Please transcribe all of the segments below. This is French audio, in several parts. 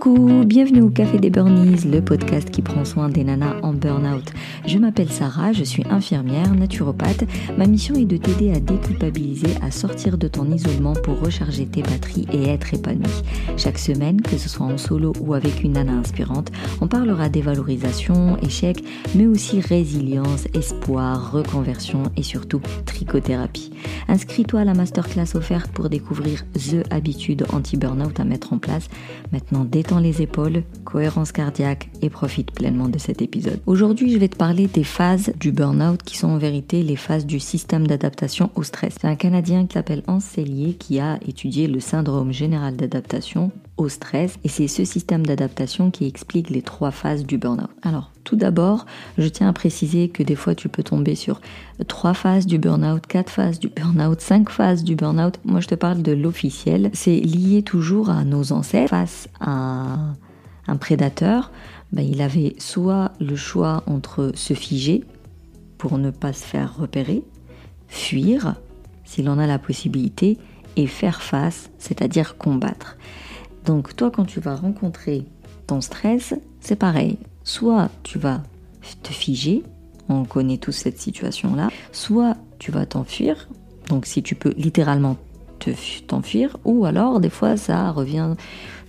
Coucou, bienvenue au Café des Burnies, le podcast qui prend soin des nanas en burn-out. Je m'appelle Sarah, je suis infirmière, naturopathe. Ma mission est de t'aider à déculpabiliser, à sortir de ton isolement pour recharger tes batteries et être épanouie. Chaque semaine, que ce soit en solo ou avec une nana inspirante, on parlera dévalorisation, échec, mais aussi résilience, espoir, reconversion et surtout trichothérapie. Inscris-toi à la masterclass offerte pour découvrir The Habitude anti-burnout à mettre en place. Maintenant, les épaules, cohérence cardiaque et profite pleinement de cet épisode. Aujourd'hui, je vais te parler des phases du burnout qui sont en vérité les phases du système d'adaptation au stress. C'est un Canadien qui s'appelle Hans Sellier qui a étudié le syndrome général d'adaptation stress et c'est ce système d'adaptation qui explique les trois phases du burn-out. Alors, tout d'abord, je tiens à préciser que des fois tu peux tomber sur trois phases du burn-out, quatre phases du burn-out, cinq phases du burn-out. Moi, je te parle de l'officiel. C'est lié toujours à nos ancêtres face à un prédateur. Ben, il avait soit le choix entre se figer pour ne pas se faire repérer, fuir s'il en a la possibilité, et faire face, c'est-à-dire combattre. Donc toi, quand tu vas rencontrer ton stress, c'est pareil. Soit tu vas te figer, on connaît tous cette situation-là, soit tu vas t'enfuir, donc si tu peux littéralement t'enfuir, ou alors des fois ça revient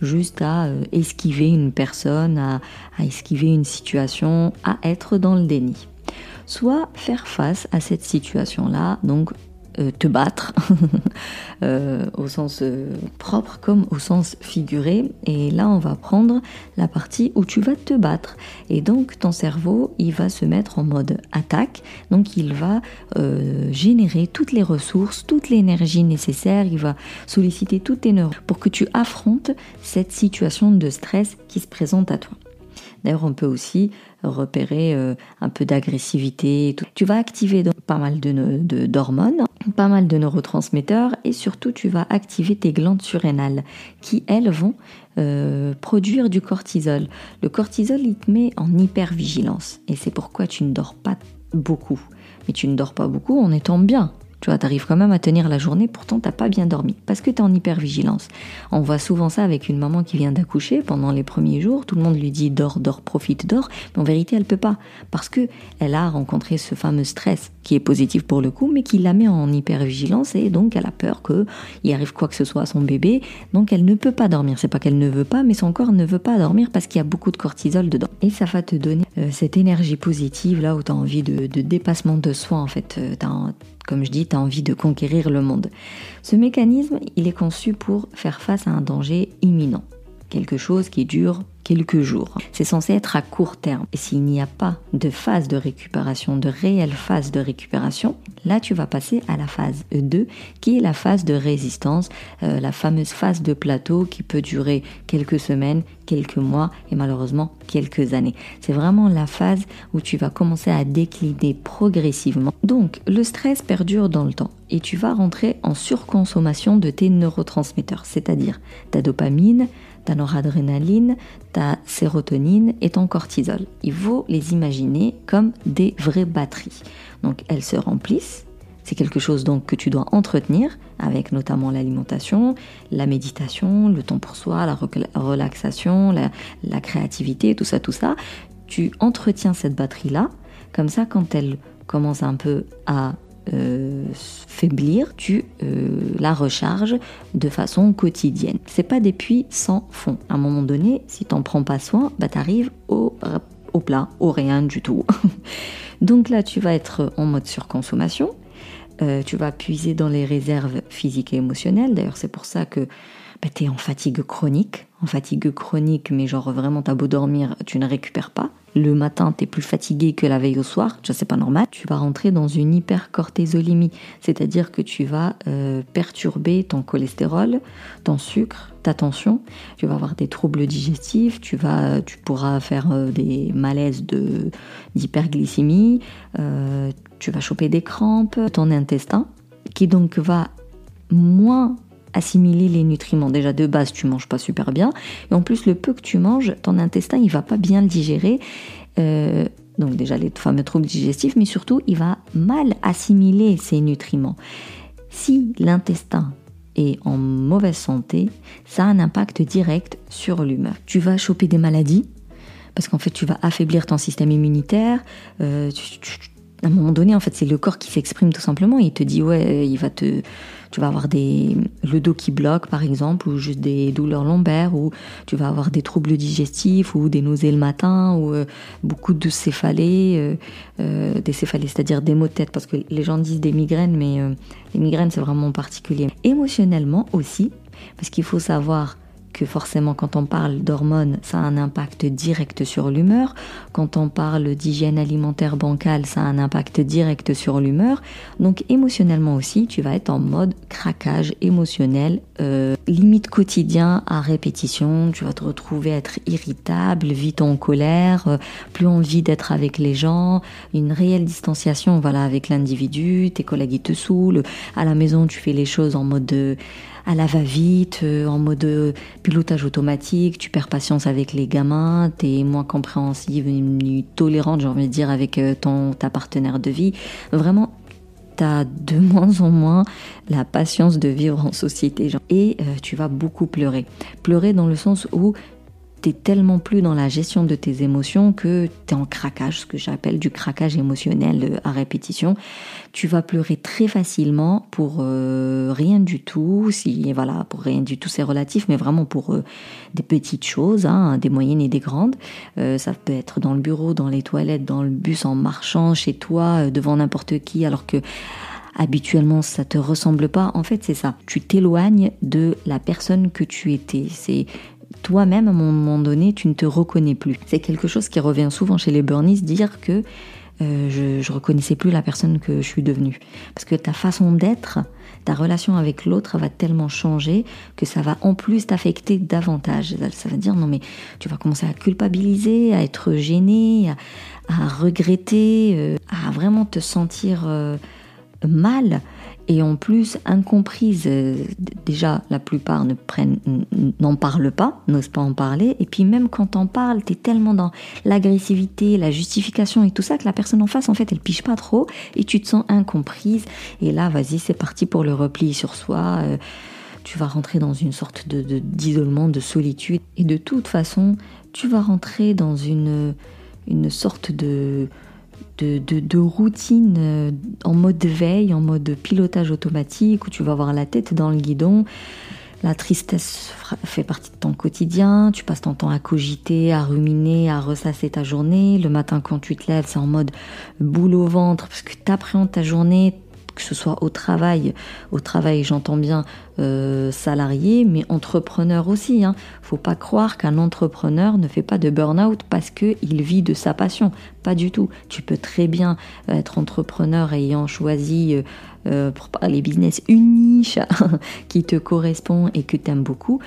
juste à euh, esquiver une personne, à, à esquiver une situation, à être dans le déni. Soit faire face à cette situation-là, donc te battre, euh, au sens euh, propre comme au sens figuré. Et là, on va prendre la partie où tu vas te battre. Et donc, ton cerveau, il va se mettre en mode attaque. Donc, il va générer toutes les ressources, toute l'énergie nécessaire. Il va solliciter toutes tes neurones pour que tu affrontes cette situation de stress qui se présente à toi. D'ailleurs, on peut aussi repérer euh, un peu d'agressivité. Tu vas activer pas mal de, d'hormones, pas mal de neurotransmetteurs et surtout tu vas activer tes glandes surrénales qui, elles, vont euh, produire du cortisol. Le cortisol, il te met en hypervigilance et c'est pourquoi tu ne dors pas beaucoup. Mais tu ne dors pas beaucoup en étant bien. Tu vois, t'arrives quand même à tenir la journée, pourtant t'as pas bien dormi, parce que t'es en hypervigilance. On voit souvent ça avec une maman qui vient d'accoucher pendant les premiers jours, tout le monde lui dit dors, dors, profite, dors, mais en vérité elle peut pas, parce que elle a rencontré ce fameux stress qui est positif pour le coup, mais qui la met en hypervigilance et donc elle a peur qu'il arrive quoi que ce soit à son bébé, donc elle ne peut pas dormir. C'est pas qu'elle ne veut pas, mais son corps ne veut pas dormir parce qu'il y a beaucoup de cortisol dedans. Et ça va te donner euh, cette énergie positive là où tu as envie de, dépassement de soi en fait. Euh, comme je dis, tu as envie de conquérir le monde. Ce mécanisme, il est conçu pour faire face à un danger imminent, quelque chose qui dure quelques jours. C'est censé être à court terme. Et s'il n'y a pas de phase de récupération, de réelle phase de récupération, là tu vas passer à la phase 2 qui est la phase de résistance, euh, la fameuse phase de plateau qui peut durer quelques semaines, quelques mois et malheureusement quelques années. C'est vraiment la phase où tu vas commencer à décliner progressivement. Donc le stress perdure dans le temps et tu vas rentrer en surconsommation de tes neurotransmetteurs, c'est-à-dire ta dopamine, ta noradrénaline, ta sérotonine et ton cortisol. Il faut les imaginer comme des vraies batteries. Donc elles se remplissent. C'est quelque chose donc que tu dois entretenir avec notamment l'alimentation, la méditation, le temps pour soi, la relaxation, la, créativité, tout ça, tout ça. Tu entretiens cette batterie-là. Comme ça, quand elle commence un peu à euh, faiblir, tu euh, la recharges de façon quotidienne. C'est pas des puits sans fond. À un moment donné, si t'en prends pas soin, bah t'arrives au, au plat, au rien du tout. Donc là, tu vas être en mode surconsommation. Euh, tu vas puiser dans les réserves physiques et émotionnelles. D'ailleurs, c'est pour ça que bah, tu es en fatigue chronique. En fatigue chronique, mais genre vraiment, t'as beau dormir, tu ne récupères pas le matin, tu es plus fatigué que la veille au soir, ça c'est pas normal, tu vas rentrer dans une hypercortisolémie, c'est-à-dire que tu vas euh, perturber ton cholestérol, ton sucre, ta tension, tu vas avoir des troubles digestifs, tu, vas, tu pourras faire euh, des malaises de, d'hyperglycémie, euh, tu vas choper des crampes, ton intestin, qui donc va moins assimiler les nutriments. Déjà de base, tu manges pas super bien, et en plus le peu que tu manges, ton intestin il va pas bien le digérer. Euh, donc déjà les fameux troubles digestifs, mais surtout il va mal assimiler ces nutriments. Si l'intestin est en mauvaise santé, ça a un impact direct sur l'humeur. Tu vas choper des maladies, parce qu'en fait tu vas affaiblir ton système immunitaire, euh, à un moment donné, en fait, c'est le corps qui s'exprime tout simplement. Il te dit, ouais, il va te, tu vas avoir des, le dos qui bloque, par exemple, ou juste des douleurs lombaires, ou tu vas avoir des troubles digestifs, ou des nausées le matin, ou euh, beaucoup de céphalées, euh, euh, des céphalées, c'est-à-dire des maux de tête, parce que les gens disent des migraines, mais les migraines, c'est vraiment particulier. Émotionnellement aussi, parce qu'il faut savoir que forcément quand on parle d'hormones, ça a un impact direct sur l'humeur. Quand on parle d'hygiène alimentaire bancale, ça a un impact direct sur l'humeur. Donc émotionnellement aussi, tu vas être en mode craquage émotionnel, euh, limite quotidien à répétition. Tu vas te retrouver être irritable, vite en colère, euh, plus envie d'être avec les gens, une réelle distanciation voilà avec l'individu. Tes collègues ils te saoulent. À la maison, tu fais les choses en mode de à la va-vite, euh, en mode euh, pilotage automatique, tu perds patience avec les gamins, tu es moins compréhensive, tolérante, j'ai envie de dire, avec euh, ton, ta partenaire de vie. Vraiment, tu as de moins en moins la patience de vivre en société. Et tu vas beaucoup pleurer. Pleurer dans le sens où t'es tellement plus dans la gestion de tes émotions que tu es en craquage, ce que j'appelle du craquage émotionnel euh, à répétition. Tu vas pleurer très facilement pour euh, rien du tout. Si voilà, pour rien du tout, c'est relatif, mais vraiment pour euh, des petites choses, hein, des moyennes et des grandes. ça peut être dans le bureau, dans les toilettes, dans le bus, en marchant, chez toi, devant n'importe qui, alors que habituellement ça te ressemble pas. En fait, c'est ça. Tu t'éloignes de la personne que tu étais. C'est toi-même, à un moment donné, tu ne te reconnais plus. C'est quelque chose qui revient souvent chez les burnies, dire que euh, je, je reconnaissais plus la personne que je suis devenue. Parce que ta façon d'être, ta relation avec l'autre va tellement changer que ça va en plus t'affecter davantage. Ça veut dire, non mais tu vas commencer à culpabiliser, à être gêné, à, regretter, euh, à vraiment te sentir euh, mal et en plus incomprise. Euh, déjà, la plupart ne prennent, n'en parlent pas, n'osent pas en parler. Et puis même quand on parle, t'es tellement dans l'agressivité, la justification et tout ça que la personne en face, en fait, elle piche pas trop et tu te sens incomprise. Et là, vas-y, c'est parti pour le repli sur soi. Euh, tu vas rentrer dans une sorte de, d'isolement, de solitude. Et de toute façon, tu vas rentrer dans une, une sorte de de, routine euh, en mode veille, en mode pilotage automatique, où tu vas avoir la tête dans le guidon. La tristesse fait partie de ton quotidien, tu passes ton temps à cogiter, à ruminer, à ressasser ta journée. Le matin quand tu te lèves, c'est en mode boule au ventre, parce que tu appréhendes ta journée, que ce soit au travail, au travail j'entends bien euh, salarié, mais entrepreneur aussi. Hein. Faut pas croire qu'un entrepreneur ne fait pas de burn-out parce qu'il vit de sa passion. Pas du tout. Tu peux très bien être entrepreneur ayant choisi euh, euh, parler business une niche qui te correspond et que tu aimes beaucoup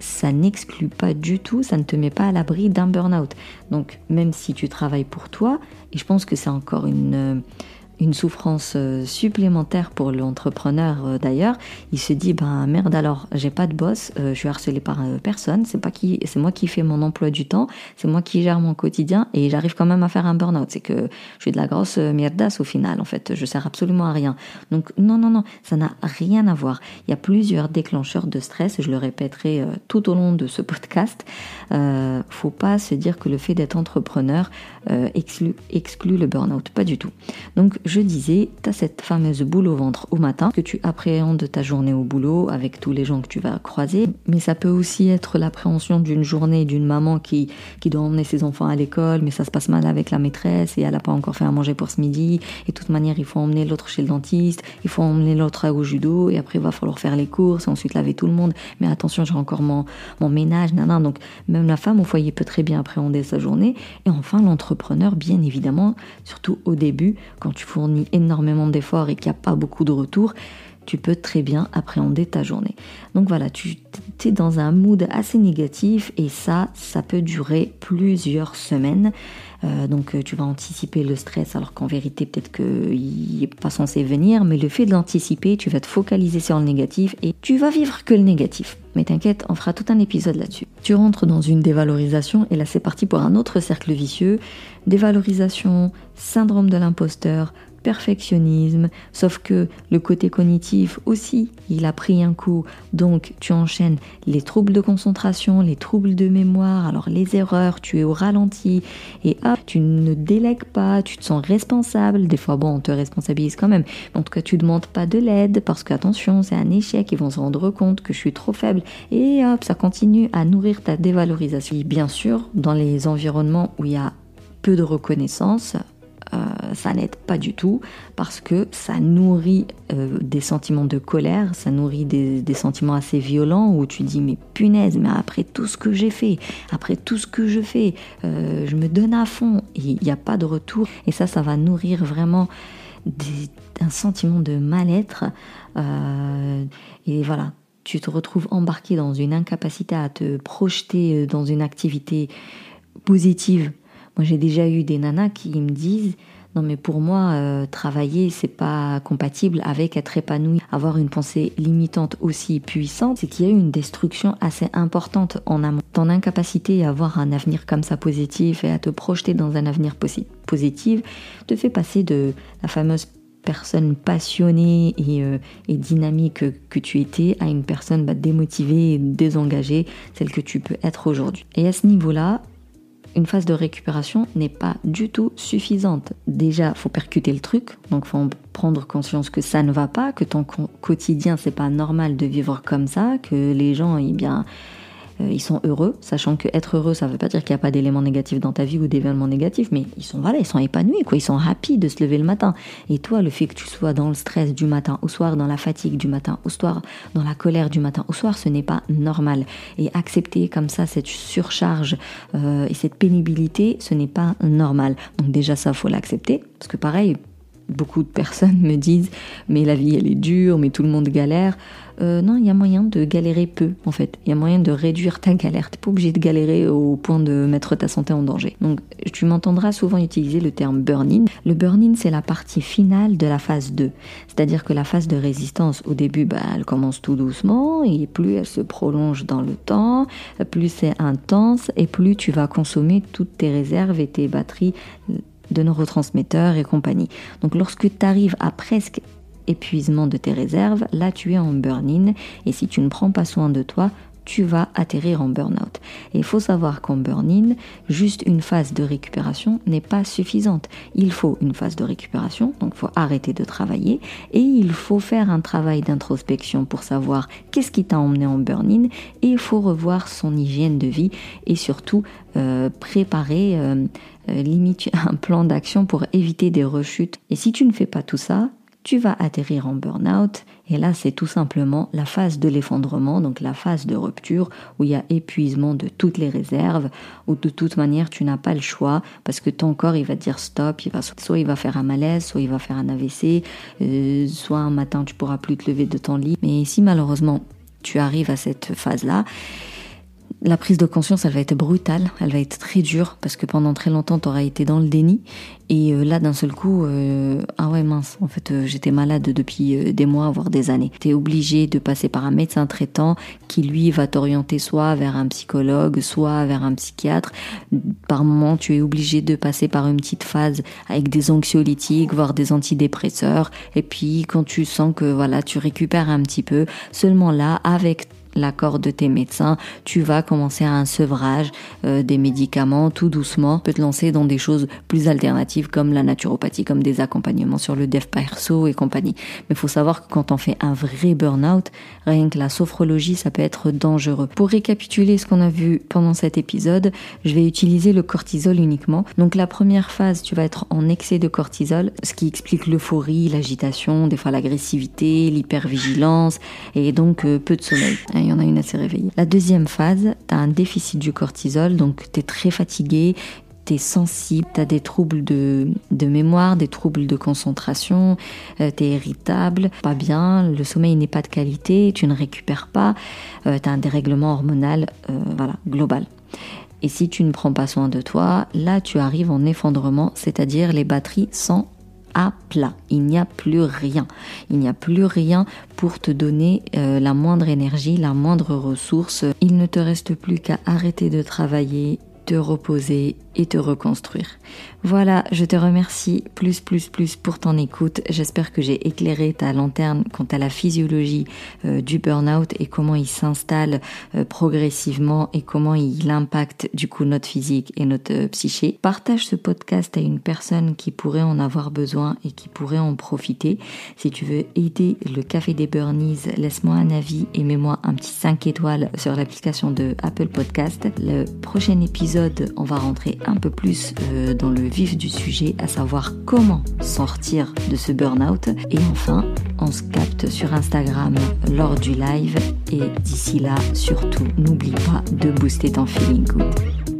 ça n'exclut pas du tout, ça ne te met pas à l'abri d'un burn-out. Donc même si tu travailles pour toi, et je pense que c'est encore une, une souffrance euh, supplémentaire pour l'entrepreneur euh, d'ailleurs. Il se dit ben merde alors j'ai pas de boss, euh, je suis harcelé par personne, c'est pas qui, c'est moi qui fais mon emploi du temps, c'est moi qui gère mon quotidien et j'arrive quand même à faire un burn-out. C'est que je suis de la grosse merdasse au final en fait, je sers absolument à rien. Donc non non non, ça n'a rien à voir. Il y a plusieurs déclencheurs de stress, je le répéterai tout au long de ce podcast. Euh, faut pas se dire que le fait d'être entrepreneur exclut, exclut le burn-out, pas du tout. Donc je disais, tu as cette fameuse boule au ventre au matin, que tu appréhendes ta journée au boulot avec tous les gens que tu vas croiser, mais ça peut aussi être l'appréhension d'une journée d'une maman qui, qui doit emmener ses enfants à l'école, mais ça se passe mal avec la maîtresse et elle n'a pas encore fait à manger pour ce midi, et de toute manière il faut emmener l'autre chez le dentiste, il faut emmener l'autre au judo, et après il va falloir faire les courses, ensuite laver tout le monde, mais attention j'ai encore mon, mon ménage, nan, donc même la femme au foyer peut très bien appréhender sa journée, et enfin l'entrepreneur bien évidemment, surtout au début, quand tu fournis énormément d'efforts et qu'il n'y a pas beaucoup de retour, tu peux très bien appréhender ta journée. Donc voilà, tu es dans un mood assez négatif et ça, ça peut durer plusieurs semaines. Euh, donc euh, tu vas anticiper le stress alors qu'en vérité peut-être qu'il n'est pas censé venir, mais le fait de l'anticiper, tu vas te focaliser sur le négatif et tu vas vivre que le négatif. Mais t'inquiète, on fera tout un épisode là-dessus. Tu rentres dans une dévalorisation et là c'est parti pour un autre cercle vicieux. Dévalorisation, syndrome de l'imposteur, sauf que le côté cognitif aussi, il a pris un coup. Donc tu enchaînes les troubles de concentration, les troubles de mémoire, alors les erreurs, tu es au ralenti et hop, tu ne délègues pas, tu te sens responsable. Des fois, bon, on te responsabilise quand même. En tout cas, tu demandes pas de l'aide parce qu'attention, c'est un échec, ils vont se rendre compte que je suis trop faible et hop, ça continue à nourrir ta dévalorisation. bien sûr, dans les environnements où il y a peu de reconnaissance, ça n'aide pas du tout parce que ça nourrit euh, des sentiments de colère, ça nourrit des, sentiments assez violents où tu dis mais punaise, mais après tout ce que j'ai fait, après tout ce que je fais, euh, je me donne à fond, il n'y a pas de retour et ça, ça va nourrir vraiment un sentiment de mal-être et voilà. Tu te retrouves embarqué dans une incapacité à te projeter dans une activité positive moi, j'ai déjà eu des nanas qui me disent non mais pour moi euh, travailler c'est pas compatible avec être épanoui avoir une pensée limitante aussi puissante c'est qu'il y a eu une destruction assez importante en amont ton incapacité à avoir un avenir comme ça positif et à te projeter dans un avenir positif te fait passer de la fameuse personne passionnée et, euh, dynamique que, tu étais à une personne bah, démotivée et désengagée, celle que tu peux être aujourd'hui. Et à ce niveau-là, une phase de récupération n'est pas du tout suffisante. Déjà, faut percuter le truc, donc faut prendre conscience que ça ne va pas, que ton quotidien c'est pas normal de vivre comme ça, que les gens, eh bien, ils sont heureux, sachant que être heureux, ça ne veut pas dire qu'il n'y a pas d'éléments négatifs dans ta vie ou d'événements négatifs, mais ils sont voilà, ils sont épanouis, quoi, ils sont rapides de se lever le matin. Et toi, le fait que tu sois dans le stress du matin au soir, dans la fatigue du matin au soir, dans la colère du matin au soir, ce n'est pas normal. Et accepter comme ça cette surcharge euh, et cette pénibilité, ce n'est pas normal. Donc déjà ça, faut l'accepter, parce que pareil, beaucoup de personnes me disent mais la vie elle est dure, mais tout le monde galère. Euh, non, il y a moyen de galérer peu en fait. Il y a moyen de réduire ta galère. T'es pas obligé de galérer au point de mettre ta santé en danger. Donc tu m'entendras souvent utiliser le terme burn-in. Le burn-in c'est la partie finale de la phase 2. C'est-à-dire que la phase de résistance au début bah, elle commence tout doucement et plus elle se prolonge dans le temps, plus c'est intense et plus tu vas consommer toutes tes réserves et tes batteries de neurotransmetteurs et compagnie. Donc lorsque tu arrives à presque épuisement de tes réserves, là tu es en burn-in et si tu ne prends pas soin de toi, tu vas atterrir en burn-out. Et il faut savoir qu'en burn-in, juste une phase de récupération n'est pas suffisante. Il faut une phase de récupération, donc il faut arrêter de travailler et il faut faire un travail d'introspection pour savoir qu'est-ce qui t'a emmené en burn-in et il faut revoir son hygiène de vie et surtout euh, préparer euh, euh, limite un plan d'action pour éviter des rechutes. Et si tu ne fais pas tout ça, tu vas atterrir en burn-out. Et là, c'est tout simplement la phase de l'effondrement, donc la phase de rupture où il y a épuisement de toutes les réserves, où de toute manière, tu n'as pas le choix parce que ton corps, il va dire stop, il va, soit il va faire un malaise, soit il va faire un AVC, euh, soit un matin, tu pourras plus te lever de ton lit. Mais si malheureusement, tu arrives à cette phase-là, la prise de conscience, elle va être brutale, elle va être très dure, parce que pendant très longtemps, tu auras été dans le déni. Et euh, là, d'un seul coup, euh, ah ouais, mince, en fait, euh, j'étais malade depuis des mois, voire des années. Tu es obligé de passer par un médecin traitant qui, lui, va t'orienter soit vers un psychologue, soit vers un psychiatre. Par moment, tu es obligé de passer par une petite phase avec des anxiolytiques, voire des antidépresseurs. Et puis, quand tu sens que, voilà, tu récupères un petit peu, seulement là, avec l'accord de tes médecins, tu vas commencer à un sevrage euh, des médicaments tout doucement, peut te lancer dans des choses plus alternatives comme la naturopathie, comme des accompagnements sur le dev perso et compagnie. Mais faut savoir que quand on fait un vrai burn-out, rien que la sophrologie, ça peut être dangereux. Pour récapituler ce qu'on a vu pendant cet épisode, je vais utiliser le cortisol uniquement. Donc la première phase, tu vas être en excès de cortisol, ce qui explique l'euphorie, l'agitation, des fois l'agressivité, l'hypervigilance et donc euh, peu de sommeil il y en a une assez réveillée. La deuxième phase, tu as un déficit du cortisol, donc tu es très fatigué, tu es sensible, tu as des troubles de, mémoire, des troubles de concentration, euh, tu es irritable, pas bien, le sommeil n'est pas de qualité, tu ne récupères pas, euh, tu as un dérèglement hormonal euh, voilà, global. Et si tu ne prends pas soin de toi, là tu arrives en effondrement, c'est-à-dire les batteries sont à plat. Il n'y a plus rien. Il n'y a plus rien pour te donner euh, la moindre énergie, la moindre ressource. Il ne te reste plus qu'à arrêter de travailler, te reposer et te reconstruire. Voilà, je te remercie plus, plus, plus pour ton écoute. J'espère que j'ai éclairé ta lanterne quant à la physiologie euh, du burn-out et comment il s'installe euh, progressivement et comment il impacte du coup notre physique et notre euh, psyché. Partage ce podcast à une personne qui pourrait en avoir besoin et qui pourrait en profiter. Si tu veux aider le Café des Burnies, laisse-moi un avis et mets-moi un petit 5 étoiles sur l'application de Apple Podcast. Le prochain épisode, on va rentrer un peu plus dans le vif du sujet, à savoir comment sortir de ce burn-out. Et enfin, on se capte sur Instagram lors du live. Et d'ici là, surtout, n'oublie pas de booster ton feeling good.